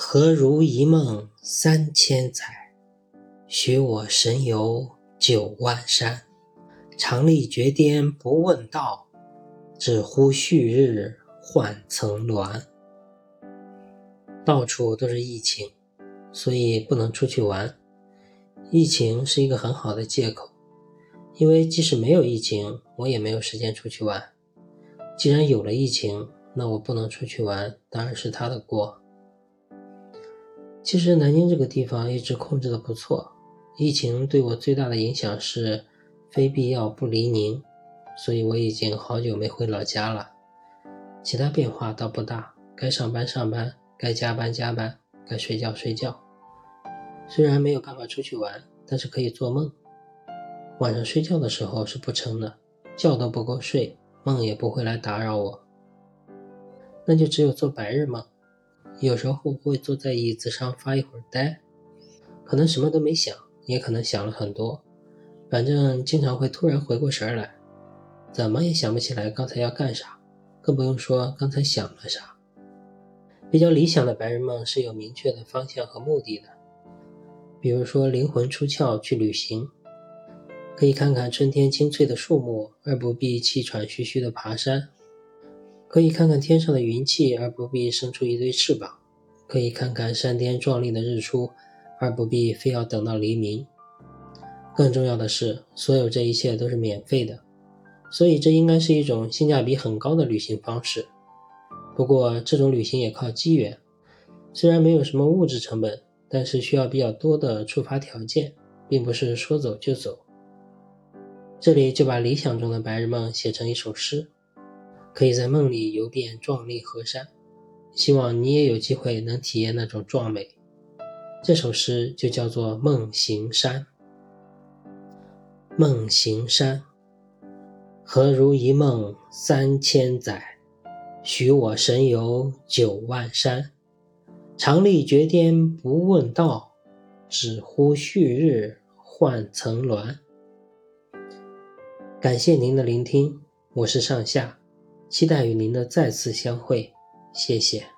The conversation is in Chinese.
何如一梦三千载，许我神游九万山。常立绝巅不问道，只呼旭日换层峦。到处都是疫情，所以不能出去玩。疫情是一个很好的借口，因为即使没有疫情，我也没有时间出去玩。既然有了疫情，那我不能出去玩，当然是他的锅。其实南京这个地方一直控制的不错，疫情对我最大的影响是非必要不离宁，所以我已经好久没回老家了。其他变化倒不大，该上班上班，该加班加班，该睡觉睡觉。虽然没有办法出去玩，但是可以做梦。晚上睡觉的时候是不成的，觉都不够睡，梦也不会来打扰我。那就只有做白日梦。有时候会坐在椅子上发一会儿呆，可能什么都没想，也可能想了很多，反正经常会突然回过神来，怎么也想不起来刚才要干啥，更不用说刚才想了啥。比较理想的白日梦是有明确的方向和目的的，比如说灵魂出窍去旅行，可以看看春天青翠的树木，而不必气喘吁吁的爬山。可以看看天上的云气，而不必生出一对翅膀；可以看看山巅壮丽的日出，而不必非要等到黎明。更重要的是，所有这一切都是免费的，所以这应该是一种性价比很高的旅行方式。不过，这种旅行也靠机缘，虽然没有什么物质成本，但是需要比较多的触发条件，并不是说走就走。这里就把理想中的白日梦写成一首诗。可以在梦里游遍壮丽河山，希望你也有机会能体验那种壮美。这首诗就叫做《梦行山》。梦行山，何如一梦三千载，许我神游九万山。常历绝巅不问道，只呼旭日换层峦。感谢您的聆听，我是上下。期待与您的再次相会，谢谢。